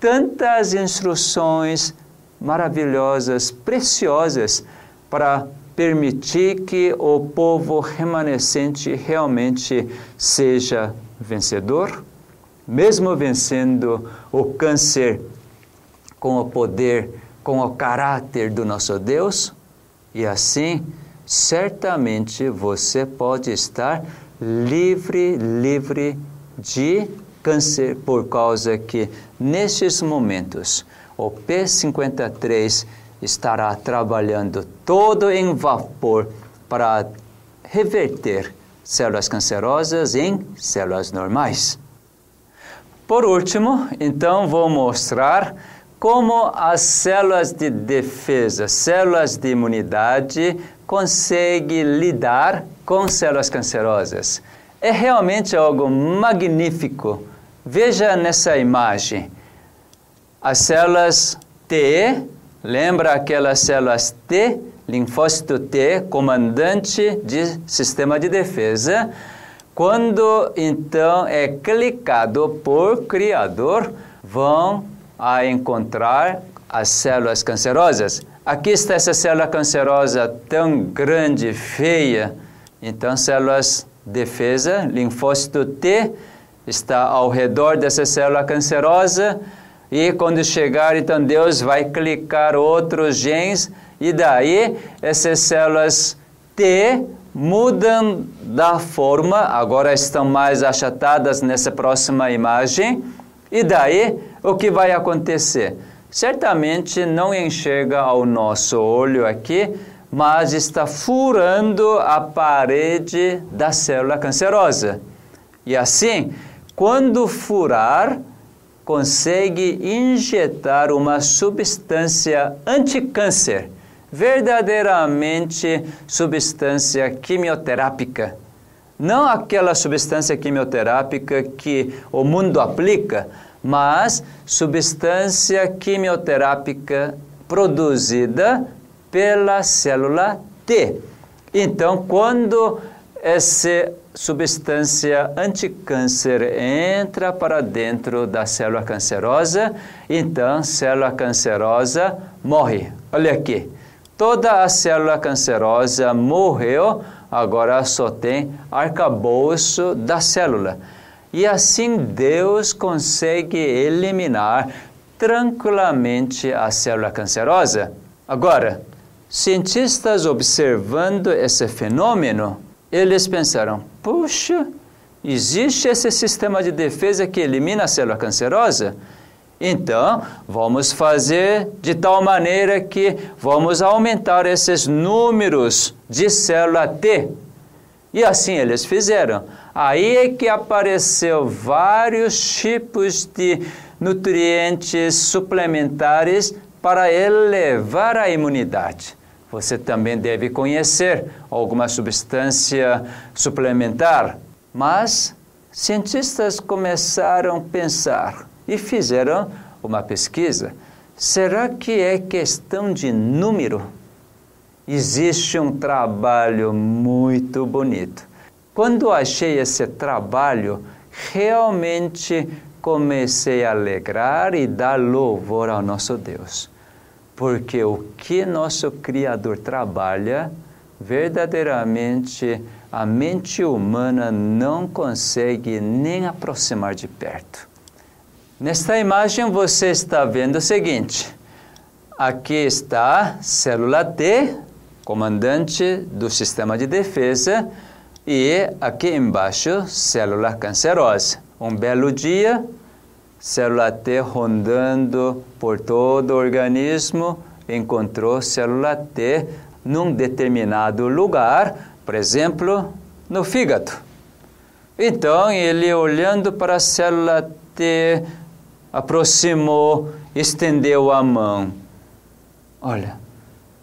tantas instruções maravilhosas, preciosas, para permitir que o povo remanescente realmente seja vencedor, mesmo vencendo o câncer com o poder, com o caráter do nosso Deus, e assim, certamente você pode estar livre, livre de câncer, por causa que nestes momentos o P53 estará trabalhando todo em vapor para reverter células cancerosas em células normais. Por último, então vou mostrar como as células de defesa, células de imunidade, conseguem lidar com células cancerosas. É realmente algo magnífico. Veja nessa imagem. As células T, lembra aquelas células T, linfócito T, comandante de sistema de defesa. Quando então é clicado por Criador, vão a encontrar as células cancerosas. Aqui está essa célula cancerosa tão grande, feia. Então, células defesa, linfócito T, está ao redor dessa célula cancerosa. E quando chegar, então Deus vai clicar outros genes, e daí essas células T mudam da forma, agora estão mais achatadas nessa próxima imagem, e daí o que vai acontecer? Certamente não enxerga ao nosso olho aqui, mas está furando a parede da célula cancerosa. E assim, quando furar, consegue injetar uma substância anticâncer, verdadeiramente substância quimioterápica. Não aquela substância quimioterápica que o mundo aplica, mas substância quimioterápica produzida pela célula T. Então, quando essa substância anticâncer entra para dentro da célula cancerosa, então célula cancerosa morre. Olha aqui, toda a célula cancerosa morreu, agora só tem arcabouço da célula. E assim Deus consegue eliminar tranquilamente a célula cancerosa. Agora, cientistas observando esse fenômeno, eles pensaram: puxa, existe esse sistema de defesa que elimina a célula cancerosa? Então, vamos fazer de tal maneira que vamos aumentar esses números de célula T. E assim eles fizeram. Aí é que apareceu vários tipos de nutrientes suplementares para elevar a imunidade. Você também deve conhecer alguma substância suplementar. Mas cientistas começaram a pensar e fizeram uma pesquisa. Será que é questão de número? Existe um trabalho muito bonito. Quando achei esse trabalho, realmente comecei a alegrar e dar louvor ao nosso Deus porque o que nosso Criador trabalha, verdadeiramente a mente humana não consegue nem aproximar de perto. Nesta imagem você está vendo o seguinte: aqui está célula T, comandante do sistema de defesa, e aqui embaixo, célula cancerosa. Um belo dia, célula T rondando por todo o organismo, encontrou célula T num determinado lugar, por exemplo, no fígado. Então, ele olhando para a célula T, aproximou, estendeu a mão. Olha,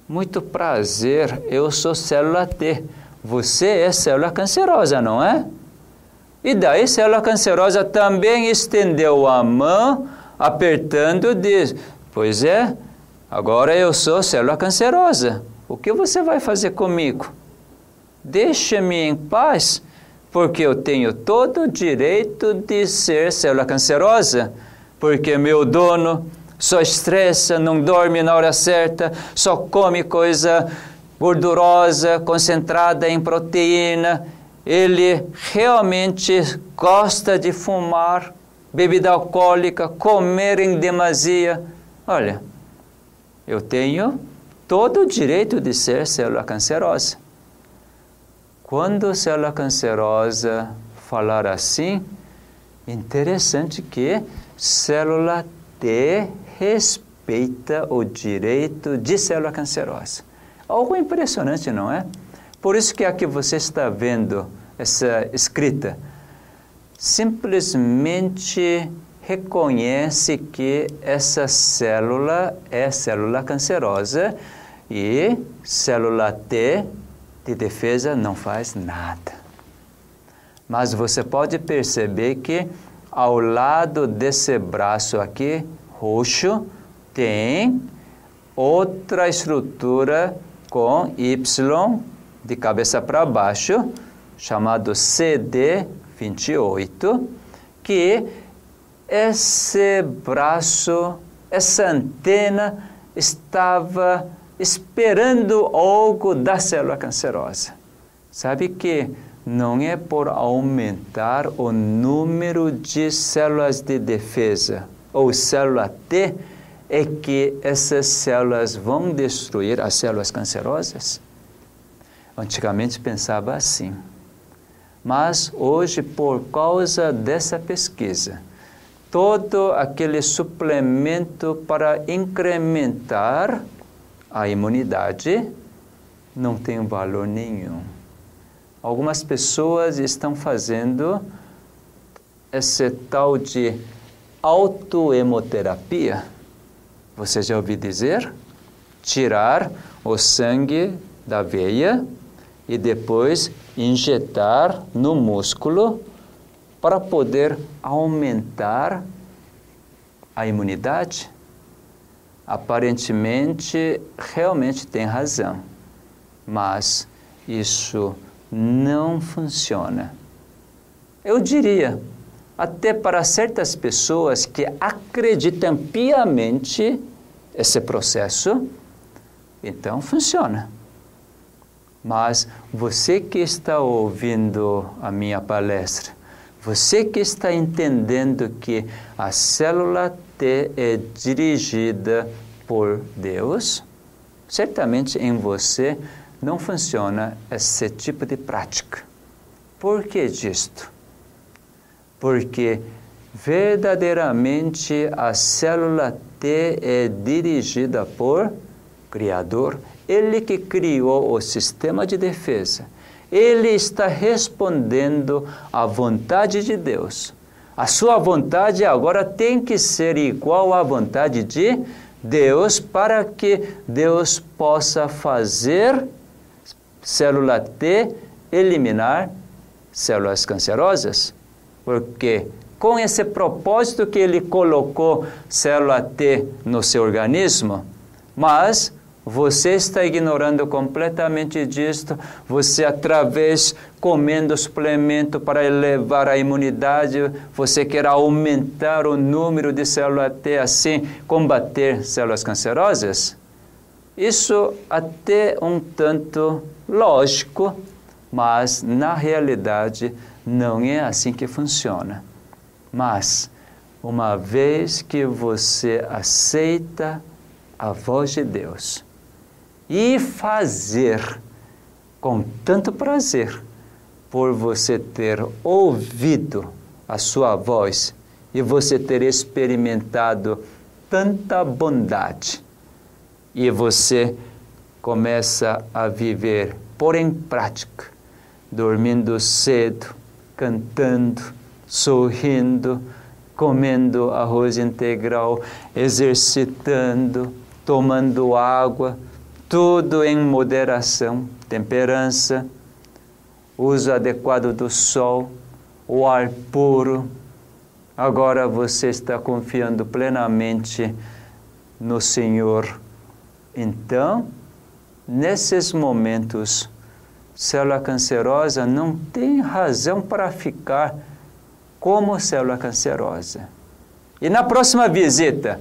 muito prazer, eu sou célula T. Você é célula cancerosa, não é? E daí, célula cancerosa também estendeu a mão, apertando, diz: Pois é, agora eu sou célula cancerosa. O que você vai fazer comigo? Deixa-me em paz. porque eu tenho todo o direito de ser célula cancerosa, porque meu dono só estressa, não dorme na hora certa, só come coisa gordurosa, concentrada em proteína, ele realmente gosta de fumar, bebida alcoólica, comer em demasia. Olha, eu tenho todo o direito de ser célula cancerosa. Quando a célula cancerosa falar assim, interessante que célula T respeita o direito de célula cancerosa. Algo impressionante, não é? Por isso que aqui você está vendo essa escrita. Simplesmente reconhece que essa célula é célula cancerosa e célula T de defesa não faz nada. Mas você pode perceber que ao lado desse braço aqui, roxo, tem outra estrutura com Y de cabeça para baixo, chamado CD28, que esse braço, essa antena estava esperando algo da célula cancerosa. Sabe que não é por aumentar o número de células de defesa ou célula T é que essas células vão destruir as células cancerosas? Antigamente pensava assim. Mas hoje, por causa dessa pesquisa, todo aquele suplemento para incrementar a imunidade não tem valor nenhum. Algumas pessoas estão fazendo esse tal de autoemoterapia. Você já ouviu dizer? Tirar o sangue da veia e depois injetar no músculo para poder aumentar a imunidade? Aparentemente, realmente tem razão, mas isso não funciona. Eu diria, até para certas pessoas que acreditam piamente esse processo, então funciona. Mas você que está ouvindo a minha palestra, você que está entendendo que a célula T é dirigida por Deus, certamente em você não funciona esse tipo de prática. Por que disto? Porque verdadeiramente a célula T é dirigida por Criador ele que criou o sistema de defesa. Ele está respondendo à vontade de Deus. A sua vontade agora tem que ser igual à vontade de Deus para que Deus possa fazer célula T eliminar células cancerosas. Porque com esse propósito que ele colocou célula T no seu organismo, mas você está ignorando completamente disto. Você, através comendo suplemento para elevar a imunidade, você quer aumentar o número de células T, assim combater células cancerosas? Isso até um tanto lógico, mas na realidade não é assim que funciona. Mas, uma vez que você aceita a voz de Deus, e fazer com tanto prazer por você ter ouvido a sua voz e você ter experimentado tanta bondade. E você começa a viver, por em prática, dormindo cedo, cantando, sorrindo, comendo arroz integral, exercitando, tomando água, tudo em moderação, temperança, uso adequado do sol, o ar puro. Agora você está confiando plenamente no Senhor. Então, nesses momentos, célula cancerosa não tem razão para ficar como célula cancerosa. E na próxima visita,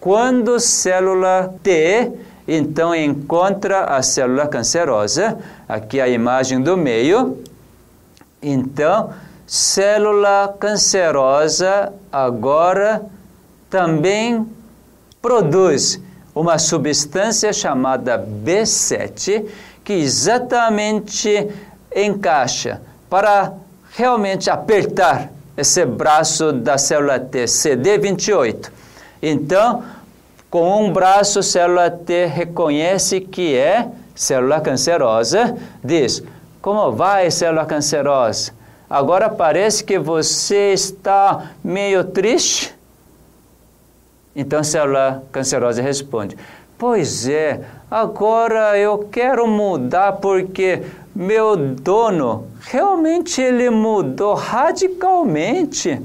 quando célula T então encontra a célula cancerosa, aqui a imagem do meio, então célula cancerosa agora também produz uma substância chamada B7 que exatamente encaixa para realmente apertar esse braço da célula T, CD28. Então, com um braço, a célula T reconhece que é célula cancerosa, diz: Como vai, célula cancerosa? Agora parece que você está meio triste. Então a célula cancerosa responde: Pois é, agora eu quero mudar porque meu dono realmente ele mudou radicalmente.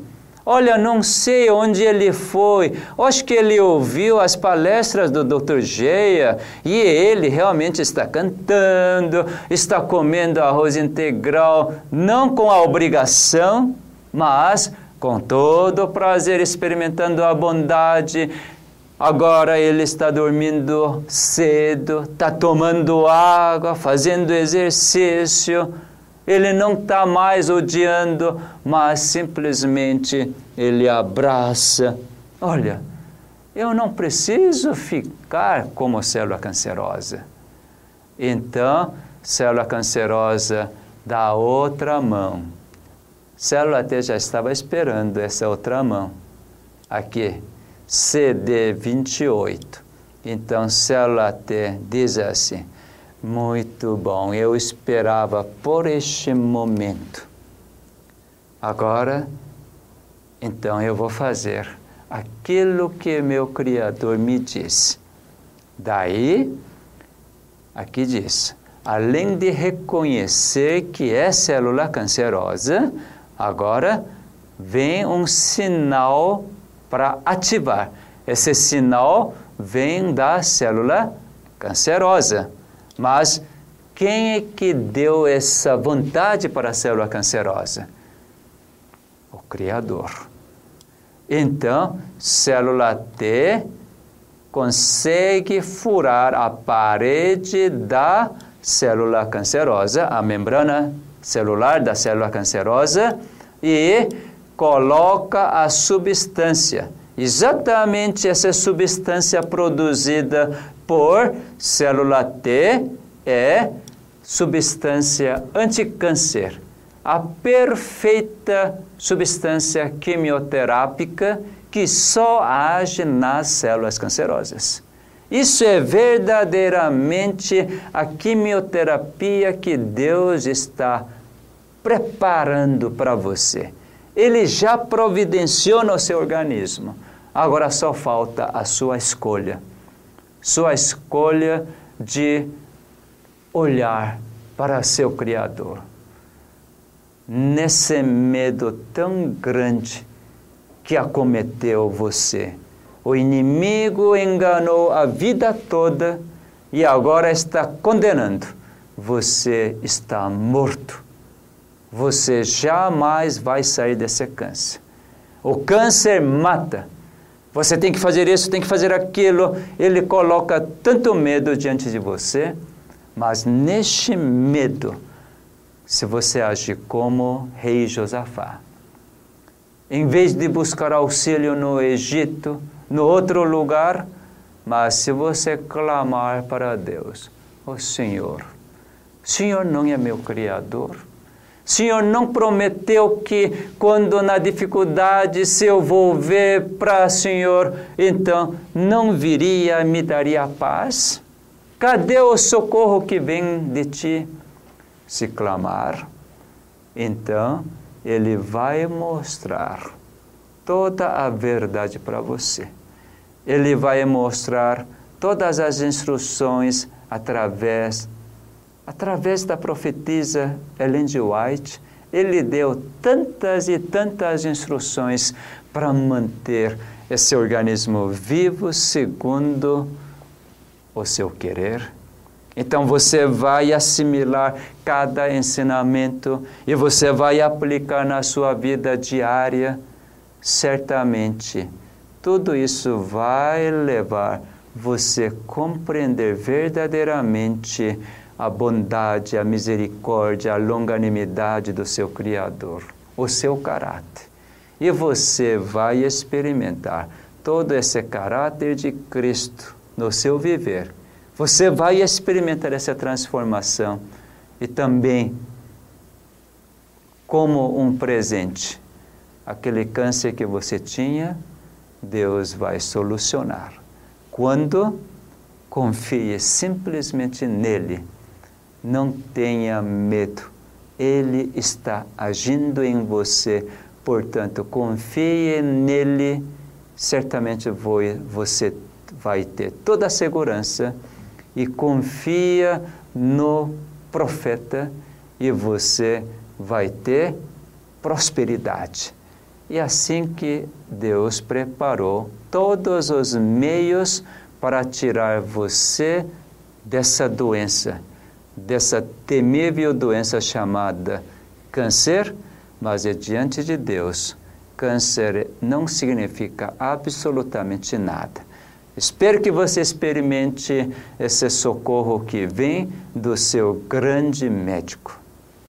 Olha, não sei onde ele foi. Acho que ele ouviu as palestras do Dr. Geia e ele realmente está cantando, está comendo arroz integral, não com a obrigação, mas com todo o prazer, experimentando a bondade. Agora ele está dormindo cedo, está tomando água, fazendo exercício. Ele não está mais odiando, mas simplesmente ele abraça. Olha, eu não preciso ficar como célula cancerosa. Então, célula cancerosa da outra mão célula T já estava esperando essa outra mão. Aqui, CD28. Então, célula T diz assim: muito bom, eu esperava por este momento. Agora, então eu vou fazer aquilo que meu Criador me disse. Daí, aqui diz: além de reconhecer que é célula cancerosa, Agora vem um sinal para ativar. Esse sinal vem da célula cancerosa. Mas quem é que deu essa vontade para a célula cancerosa? O Criador. Então, célula T consegue furar a parede da célula cancerosa, a membrana celular da célula cancerosa e coloca a substância, exatamente essa substância produzida por célula T é substância anticâncer, a perfeita substância quimioterápica que só age nas células cancerosas. Isso é verdadeiramente a quimioterapia que Deus está preparando para você. Ele já providenciou no seu organismo. Agora só falta a sua escolha. Sua escolha de olhar para seu Criador. Nesse medo tão grande que acometeu você. O inimigo enganou a vida toda e agora está condenando. Você está morto você jamais vai sair desse câncer. O câncer mata. Você tem que fazer isso, tem que fazer aquilo. Ele coloca tanto medo diante de você, mas neste medo, se você agir como rei Josafá, em vez de buscar auxílio no Egito, no outro lugar, mas se você clamar para Deus, o oh, Senhor, Senhor não é meu Criador, Senhor não prometeu que quando na dificuldade se eu volver para Senhor, então não viria, me daria paz? Cadê o socorro que vem de ti? Se clamar, então ele vai mostrar toda a verdade para você. Ele vai mostrar todas as instruções através através da profetisa Ellen. White, ele deu tantas e tantas instruções para manter esse organismo vivo segundo o seu querer Então você vai assimilar cada ensinamento e você vai aplicar na sua vida diária, certamente. Tudo isso vai levar você a compreender verdadeiramente a bondade, a misericórdia, a longanimidade do seu Criador, o seu caráter. E você vai experimentar todo esse caráter de Cristo no seu viver. Você vai experimentar essa transformação e também, como um presente, aquele câncer que você tinha, Deus vai solucionar. Quando confie simplesmente nele não tenha medo. Ele está agindo em você, portanto, confie nele, certamente você vai ter toda a segurança e confia no profeta e você vai ter prosperidade. E assim que Deus preparou todos os meios para tirar você dessa doença dessa temível doença chamada câncer, mas é diante de Deus. Câncer não significa absolutamente nada. Espero que você experimente esse socorro que vem do seu grande médico.